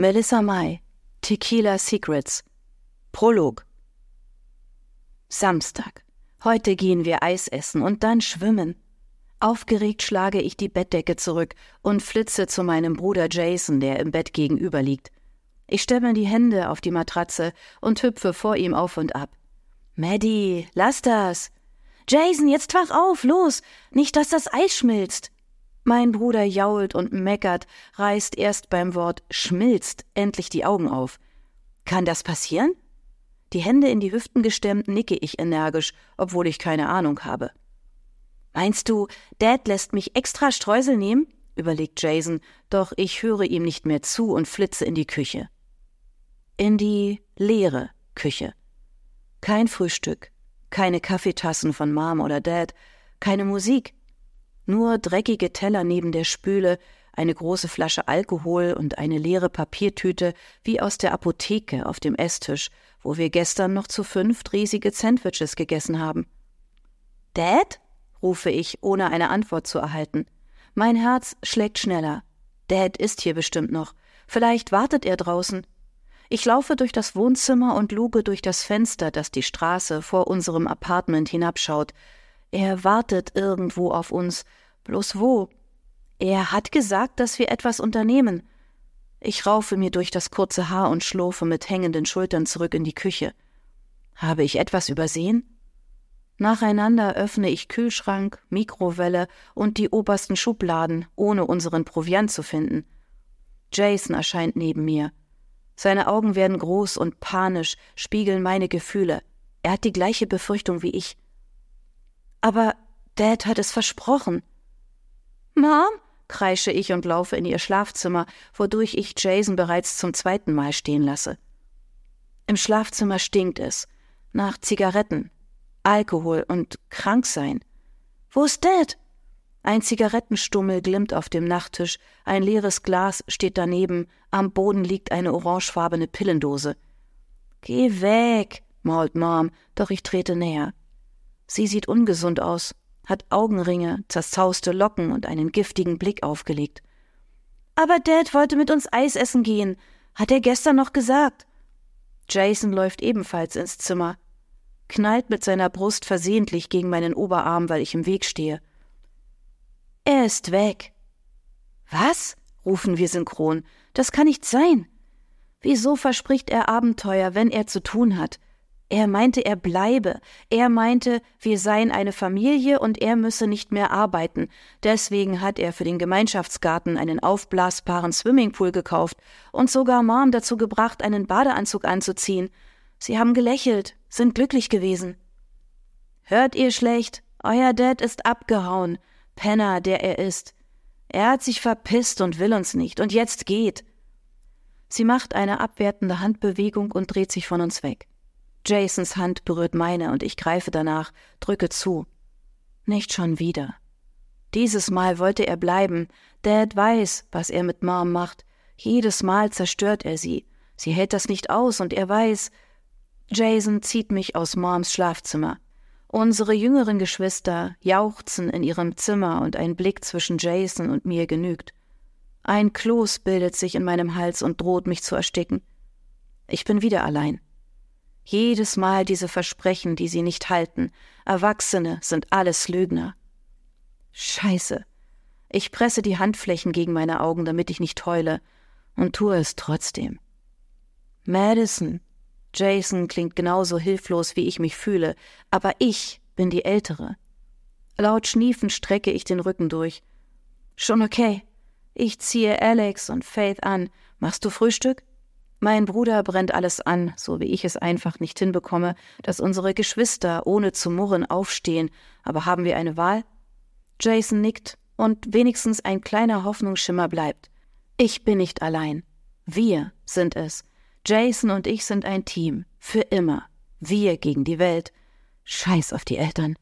Melissa May, Tequila Secrets. Prolog. Samstag. Heute gehen wir Eis essen und dann schwimmen. Aufgeregt schlage ich die Bettdecke zurück und flitze zu meinem Bruder Jason, der im Bett gegenüber liegt. Ich stemme die Hände auf die Matratze und hüpfe vor ihm auf und ab. Maddie, lass das! Jason, jetzt wach auf, los! Nicht, dass das Eis schmilzt! Mein Bruder jault und meckert, reißt erst beim Wort schmilzt endlich die Augen auf. Kann das passieren? Die Hände in die Hüften gestemmt nicke ich energisch, obwohl ich keine Ahnung habe. Meinst du, Dad lässt mich extra Streusel nehmen? überlegt Jason, doch ich höre ihm nicht mehr zu und flitze in die Küche. In die leere Küche. Kein Frühstück, keine Kaffeetassen von Mom oder Dad, keine Musik, nur dreckige Teller neben der Spüle, eine große Flasche Alkohol und eine leere Papiertüte wie aus der Apotheke auf dem Esstisch, wo wir gestern noch zu fünft riesige Sandwiches gegessen haben. Dad? rufe ich, ohne eine Antwort zu erhalten. Mein Herz schlägt schneller. Dad ist hier bestimmt noch. Vielleicht wartet er draußen. Ich laufe durch das Wohnzimmer und luge durch das Fenster, das die Straße vor unserem Apartment hinabschaut. Er wartet irgendwo auf uns. Bloß wo? Er hat gesagt, dass wir etwas unternehmen. Ich raufe mir durch das kurze Haar und schlurfe mit hängenden Schultern zurück in die Küche. Habe ich etwas übersehen? Nacheinander öffne ich Kühlschrank, Mikrowelle und die obersten Schubladen, ohne unseren Proviant zu finden. Jason erscheint neben mir. Seine Augen werden groß und panisch, spiegeln meine Gefühle. Er hat die gleiche Befürchtung wie ich. Aber Dad hat es versprochen. Mom? kreische ich und laufe in ihr Schlafzimmer, wodurch ich Jason bereits zum zweiten Mal stehen lasse. Im Schlafzimmer stinkt es. Nach Zigaretten, Alkohol und Kranksein. Wo ist Dad? Ein Zigarettenstummel glimmt auf dem Nachttisch, ein leeres Glas steht daneben, am Boden liegt eine orangefarbene Pillendose. Geh weg, mault Mom, doch ich trete näher. Sie sieht ungesund aus, hat Augenringe, zerzauste Locken und einen giftigen Blick aufgelegt. Aber Dad wollte mit uns Eis essen gehen, hat er gestern noch gesagt. Jason läuft ebenfalls ins Zimmer, knallt mit seiner Brust versehentlich gegen meinen Oberarm, weil ich im Weg stehe. Er ist weg. Was? rufen wir synchron. Das kann nicht sein. Wieso verspricht er Abenteuer, wenn er zu tun hat? Er meinte, er bleibe. Er meinte, wir seien eine Familie und er müsse nicht mehr arbeiten. Deswegen hat er für den Gemeinschaftsgarten einen aufblasbaren Swimmingpool gekauft und sogar Mom dazu gebracht, einen Badeanzug anzuziehen. Sie haben gelächelt, sind glücklich gewesen. Hört ihr schlecht? Euer Dad ist abgehauen. Penner, der er ist. Er hat sich verpisst und will uns nicht. Und jetzt geht. Sie macht eine abwertende Handbewegung und dreht sich von uns weg. Jasons Hand berührt meine und ich greife danach, drücke zu. Nicht schon wieder. Dieses Mal wollte er bleiben. Dad weiß, was er mit Mom macht. Jedes Mal zerstört er sie. Sie hält das nicht aus und er weiß. Jason zieht mich aus Moms Schlafzimmer. Unsere jüngeren Geschwister jauchzen in ihrem Zimmer und ein Blick zwischen Jason und mir genügt. Ein Kloß bildet sich in meinem Hals und droht mich zu ersticken. Ich bin wieder allein. Jedes Mal diese Versprechen, die sie nicht halten. Erwachsene sind alles Lügner. Scheiße. Ich presse die Handflächen gegen meine Augen, damit ich nicht heule, und tue es trotzdem. Madison. Jason klingt genauso hilflos, wie ich mich fühle, aber ich bin die Ältere. Laut Schniefen strecke ich den Rücken durch. Schon okay. Ich ziehe Alex und Faith an. Machst du Frühstück? Mein Bruder brennt alles an, so wie ich es einfach nicht hinbekomme, dass unsere Geschwister ohne zu murren aufstehen, aber haben wir eine Wahl? Jason nickt und wenigstens ein kleiner Hoffnungsschimmer bleibt. Ich bin nicht allein. Wir sind es. Jason und ich sind ein Team. Für immer. Wir gegen die Welt. Scheiß auf die Eltern.